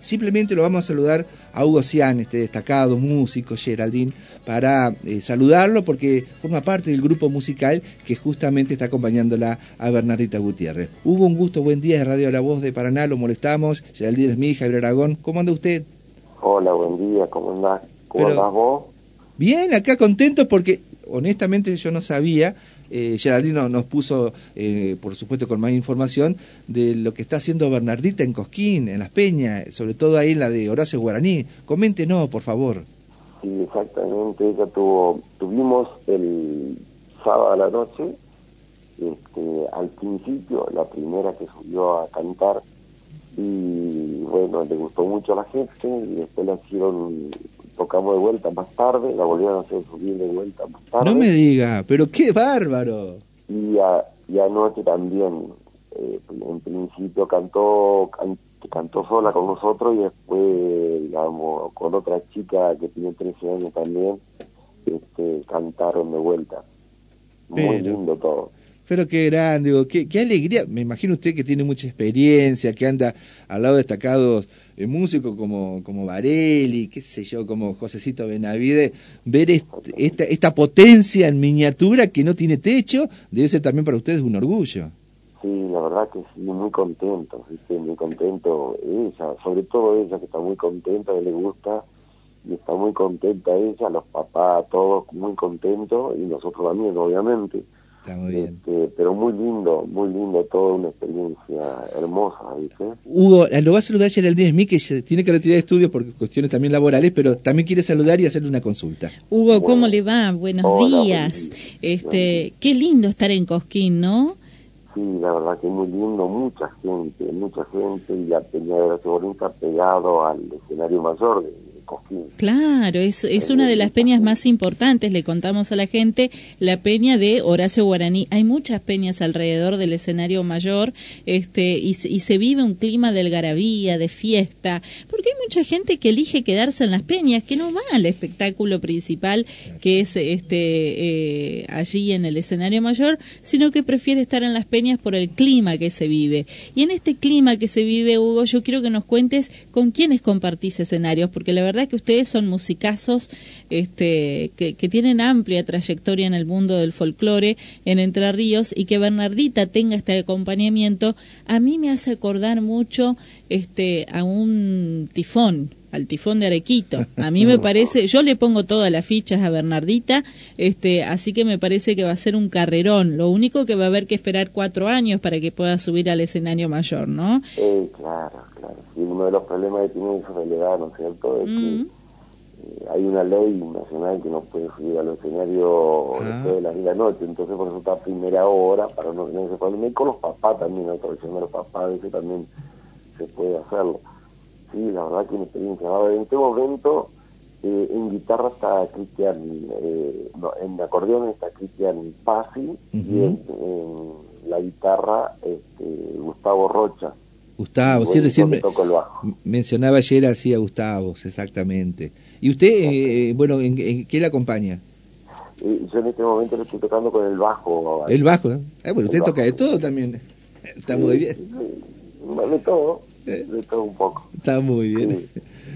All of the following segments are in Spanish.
Simplemente lo vamos a saludar a Hugo Cian, este destacado músico, Geraldine, para eh, saludarlo porque forma parte del grupo musical que justamente está acompañándola a Bernardita Gutiérrez. Hugo, un gusto, buen día de Radio La Voz de Paraná, lo molestamos. Geraldine es mi hija, Javier Aragón. ¿Cómo anda usted? Hola, buen día, ¿cómo andás? ¿Cómo andás vos? Bien, acá contento porque honestamente yo no sabía, eh, Geraldino nos puso, eh, por supuesto, con más información de lo que está haciendo Bernardita en Cosquín, en Las Peñas, sobre todo ahí en la de Horacio Guaraní. Coméntenos, por favor. Sí, exactamente, ella tuvo, tuvimos el sábado a la noche, este, al principio, la primera que subió a cantar, y bueno, le gustó mucho a la gente, y después la hicieron tocamos de vuelta más tarde, la volvieron a hacer subir de vuelta más tarde. No me diga, pero qué bárbaro. Y, a, y anoche también, eh, en principio cantó, cantó sola con nosotros y después, digamos, con otra chica que tiene 13 años también, este, cantaron de vuelta. Muy lindo todo. Pero qué grande, digo, qué, qué alegría. Me imagino usted que tiene mucha experiencia, que anda al lado de destacados eh, músicos como, como Varelli, qué sé yo, como Josecito Benavide, ver esta, esta potencia en miniatura que no tiene techo, debe ser también para ustedes un orgullo. Sí, la verdad que sí, muy contento, ¿sí? muy contento ella, sobre todo ella que está muy contenta, que le gusta, y está muy contenta ella, los papás, todos muy contentos, y nosotros también, obviamente. Está muy bien. Este, pero muy lindo, muy lindo, toda una experiencia hermosa, ¿viste? Hugo, lo va a saludar Geraldine Smith, que se tiene que retirar de estudios por cuestiones también laborales, pero también quiere saludar y hacerle una consulta. Hugo, ¿cómo le va? Buenos días. Este, qué lindo estar en Cosquín, ¿no? Sí, la verdad que muy lindo, mucha gente, mucha gente, y la Peña de la pegado al escenario mayor de, Claro, es, es una de las peñas más importantes, le contamos a la gente, la peña de Horacio Guaraní. Hay muchas peñas alrededor del escenario mayor este, y, y se vive un clima de algarabía, de fiesta, porque hay mucha gente que elige quedarse en las peñas, que no va al espectáculo principal que es este, eh, allí en el escenario mayor, sino que prefiere estar en las peñas por el clima que se vive. Y en este clima que se vive, Hugo, yo quiero que nos cuentes con quiénes compartís escenarios, porque la verdad que ustedes son musicazos este, que, tienen amplia trayectoria en el mundo del folclore en Entre Ríos y que Bernardita tenga este acompañamiento, a mí me hace acordar mucho este, a un tifón, al tifón de Arequito. A mí me parece, yo le pongo todas las fichas a Bernardita, este, así que me parece que va a ser un carrerón. Lo único que va a haber que esperar cuatro años para que pueda subir al escenario mayor, ¿no? Sí, claro, claro. Y uno de los problemas que tiene de la ¿no es cierto? Es que mm. eh, hay una ley nacional que no puede subir al escenario ah. después de las de la noche, entonces por eso está a primera hora, para no tener ese problema. Y con los papás también, la los papás, a veces también se puede hacerlo sí, la verdad que una experiencia. En este momento, eh, en guitarra está Cristian, eh, en acordeón está Cristian Pasi y en, la guitarra este, Gustavo Rocha. Gustavo, sí, recién mencionaba ayer así a Gustavo, exactamente. ¿Y usted, eh, bueno, ¿en, qué le acompaña? yo en este momento le estoy tocando con el bajo. ¿El bajo? bueno, usted toca de todo también. Está muy bien. de todo. Eh, de todo un poco. Está muy bien. Sí,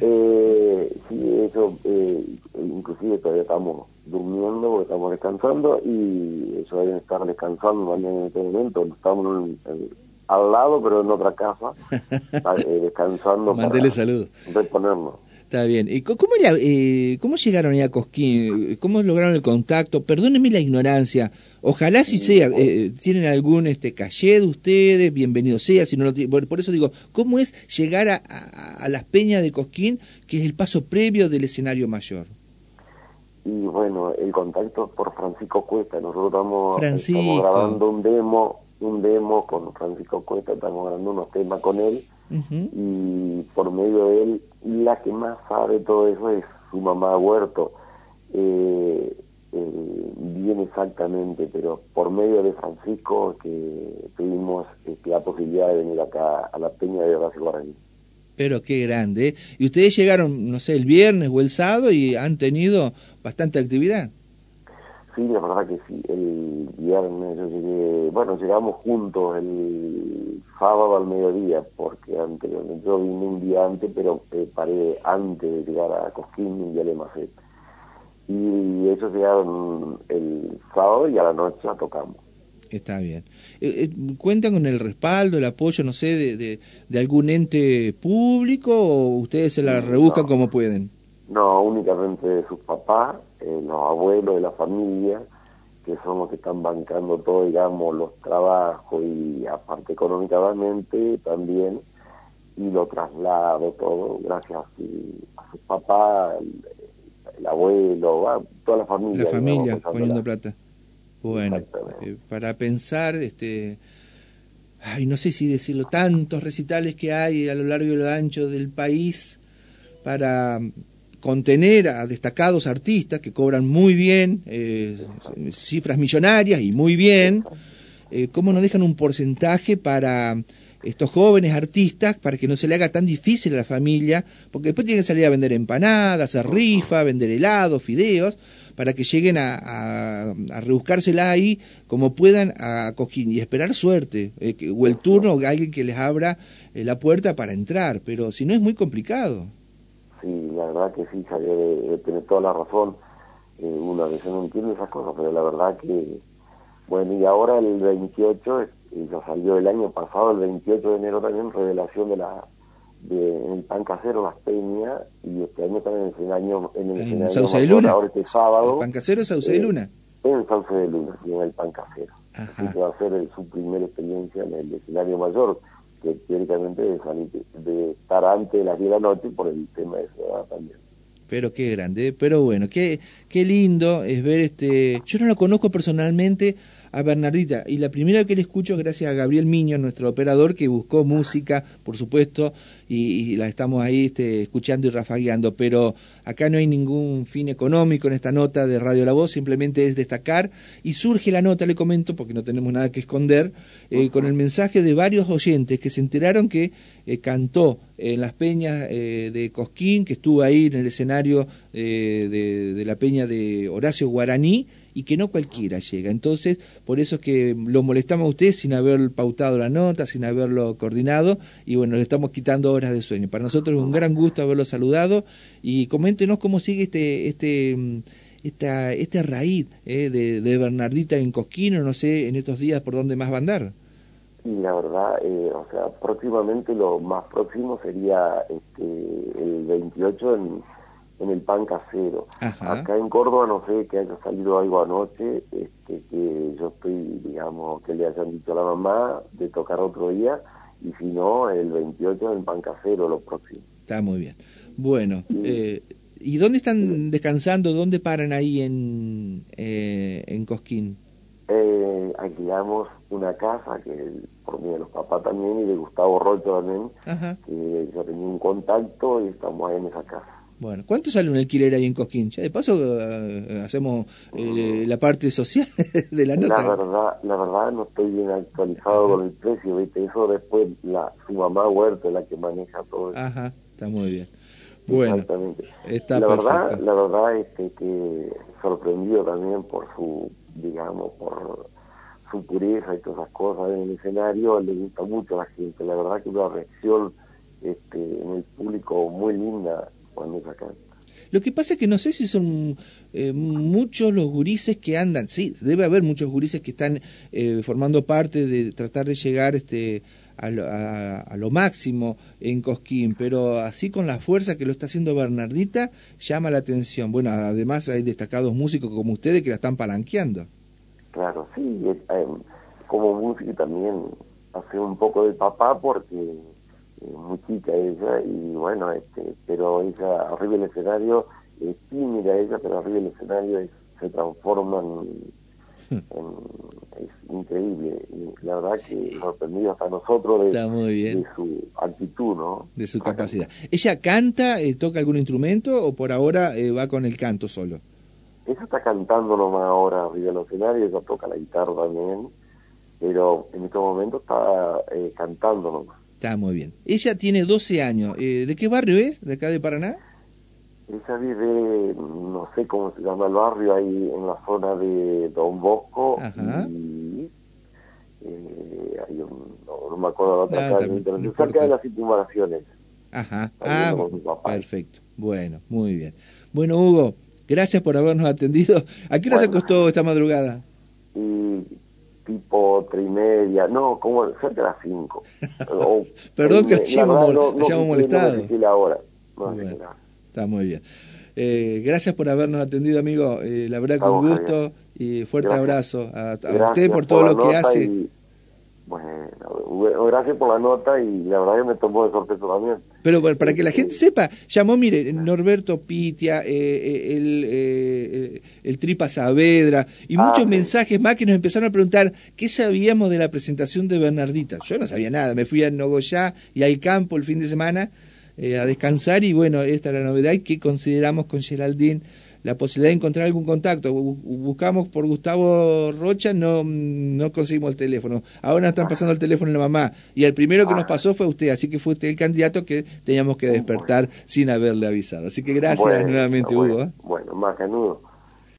eh, eso, eh, inclusive todavía estamos durmiendo porque estamos descansando y eso deben estar descansando también en este momento. Estamos al lado, pero en otra casa, eh, descansando. Mandele salud. Reponernos. Está bien. ¿Y cómo, eh, cómo llegaron ahí a Cosquín? ¿Cómo lograron el contacto? Perdónenme la ignorancia. Ojalá si sea, eh, tienen algún este caché de ustedes, bienvenido sea, si no lo por, eso digo, ¿cómo es llegar a, a, las peñas de Cosquín, que es el paso previo del escenario mayor? Y bueno, el contacto por Francisco Cuesta. Nosotros estamos, estamos grabando un demo, un demo con Francisco Cuesta, estamos grabando unos temas con él y por medio de él, la que más sabe todo eso es su mamá Huerto. Eh, eh, bien exactamente, pero por medio de Francisco que tuvimos este, la posibilidad de venir acá a la Peña de Horacio Guaraní. Pero qué grande. ¿eh? ¿Y ustedes llegaron, no sé, el viernes o el sábado y han tenido bastante actividad? Sí, la verdad que sí. El viernes yo llegué, bueno, llegamos juntos el sábado al mediodía, porque anteriormente yo vine un día antes, pero eh, paré antes de llegar a Cosquín y a Lemacet. Y ellos llegaron el sábado y a la noche tocamos. Está bien. Eh, eh, ¿Cuentan con el respaldo, el apoyo, no sé, de, de, algún ente público o ustedes se la rebuscan como pueden? No, únicamente de sus papás, eh, los abuelos de la familia, que son los que están bancando todo, digamos, los trabajos y aparte económicamente también, y lo traslado todo gracias a sus papás, el, abuelo, toda la familia. La familia poniendo plata. Bueno, eh, para pensar, este, ay, no sé si decirlo, tantos recitales que hay a lo largo y lo ancho del país para contener a destacados artistas que cobran muy bien, eh, cifras millonarias y muy bien, eh, ¿cómo no dejan un porcentaje para estos jóvenes artistas para que no se le haga tan difícil a la familia? Porque después tienen que salir a vender empanadas, hacer rifa, vender helados, fideos, para que lleguen a, a, rebuscársela ahí como puedan a Coquín y esperar suerte, eh, o el turno o alguien que les abra la puerta para entrar, pero si no es muy complicado sí, la verdad que sí, Javier, de, tener toda la razón. Eh, una vez no entiende esas cosas, pero la verdad que, bueno, y ahora el 28, y ya salió el año pasado, el 28 de enero también, revelación de la de, el pan casero Las Peñas, y este año también en el año en el ¿En Sauce de Luna? ahora este sábado. ¿El pan casero es Sauce de eh, Luna? En Sauce de Luna, y en el pan casero. Así que va a ser su primera experiencia en el escenario mayor que teóricamente de, estar antes de las 10 de la noche por el tema de edad también. Pero qué grande, pero bueno, qué, qué lindo es ver este... Yo no lo conozco personalmente, a Bernardita. Y la primera que le escucho gracias a Gabriel Miño, nuestro operador, que buscó música, por supuesto, y, la estamos ahí este, escuchando y rafagueando. Pero acá no hay ningún fin económico en esta nota de Radio La Voz, simplemente es destacar. Y surge la nota, le comento, porque no tenemos nada que esconder, eh, con el mensaje de varios oyentes que se enteraron que eh, cantó en las peñas eh, de Cosquín, que estuvo ahí en el escenario de, de la peña de Horacio Guaraní, y que no cualquiera llega. Entonces, por eso es que lo molestamos a usted sin haber pautado la nota, sin haberlo coordinado, y bueno, le estamos quitando horas de sueño. Para nosotros es un gran gusto haberlo saludado, y coméntenos cómo sigue este, este, esta, este raíz eh, de, Bernardita en Cosquino, no sé, en estos días por dónde más va a andar. Sí, la verdad, eh, o sea, próximamente lo más próximo sería este, el 28 en en el pan casero. Acá en Córdoba no sé que haya salido algo anoche, este, que yo estoy, digamos, que le hayan dicho a la mamá de tocar otro día, y si no, el 28 en el pan casero, lo próximo. Está muy bien. Bueno, eh, ¿y dónde están descansando? ¿Dónde paran ahí en, eh, en Cosquín? Eh, alquilamos una casa que por mí de los papás también y de Gustavo Rocho también, que yo tenía un contacto y estamos ahí en esa casa. Bueno, ¿cuánto sale un alquiler ahí en Cosquín? Ya de paso eh, hacemos eh, la parte social de la nota. La verdad, la verdad no estoy bien actualizado con el precio, ¿viste? Eso después la, su mamá Huerta la que maneja todo eso. Ajá, está muy bien. Bueno, está la verdad, la verdad es que, sorprendido también por su, digamos, por su pureza y todas esas cosas en el escenario, le gusta mucho a la gente. La verdad que una reacción este, en el público muy linda lo que pasa es que no sé si son eh, muchos los gurises que andan, sí, debe haber muchos gurises que están eh, formando parte de tratar de llegar este a lo, máximo en Cosquín, pero así con la fuerza que lo está haciendo Bernardita, llama la atención. Bueno, además hay destacados músicos como ustedes que la están palanqueando. Claro, sí, eh, como músico también hace un poco de papá porque muy chica ella y bueno este pero ella arriba del escenario es tímida ella pero arriba del escenario se transforma en, es increíble. Y la verdad que sorprendido hasta nosotros de, su actitud no de su capacidad. Ella canta eh, toca algún instrumento o por ahora eh, va con el canto solo ella está cantando nomás ahora arriba del escenario ella toca la guitarra también pero en este momento está eh, cantando nomás Está muy bien. Ella tiene 12 años. Eh, ¿De qué barrio es? ¿De acá de Paraná? Ella vive, no sé cómo se llama el barrio, ahí en la zona de Don Bosco y eh, hay un, no, me acuerdo la otra no, calle, no cerca de las circunvalaciones. Ajá, ah, perfecto, bueno, muy bien. Bueno, Hugo, gracias por habernos atendido. ¿A qué hora se acostó esta madrugada? Y tipo tres y media, no, como cerca de las cinco. Perdón que hayamos, no, no, molestado. No está muy bien. Eh, gracias por habernos atendido, amigo. Eh, la verdad, con gusto y fuerte abrazo a, usted por todo lo que hace. Bueno, gracias por la nota y la verdad que me tomó de sorpresa también. Pero para que la gente sepa, llamó, mire, Norberto Pitia, eh, eh el, eh, el Tripa Saavedra y ah, muchos mensajes más que nos empezaron a preguntar qué sabíamos de la presentación de Bernardita. Yo no sabía nada, me fui a Nogoyá y al campo el fin de semana eh, a descansar y bueno, esta es la novedad que consideramos con Geraldine la posibilidad de encontrar algún contacto. Buscamos por Gustavo Rocha, no, no conseguimos el teléfono. Ahora están pasando el teléfono la mamá. Y el primero que nos pasó fue usted, así que fue usted el candidato que teníamos que despertar sin haberle avisado. Así que gracias nuevamente, Hugo. ¿eh? Bueno, más canudo.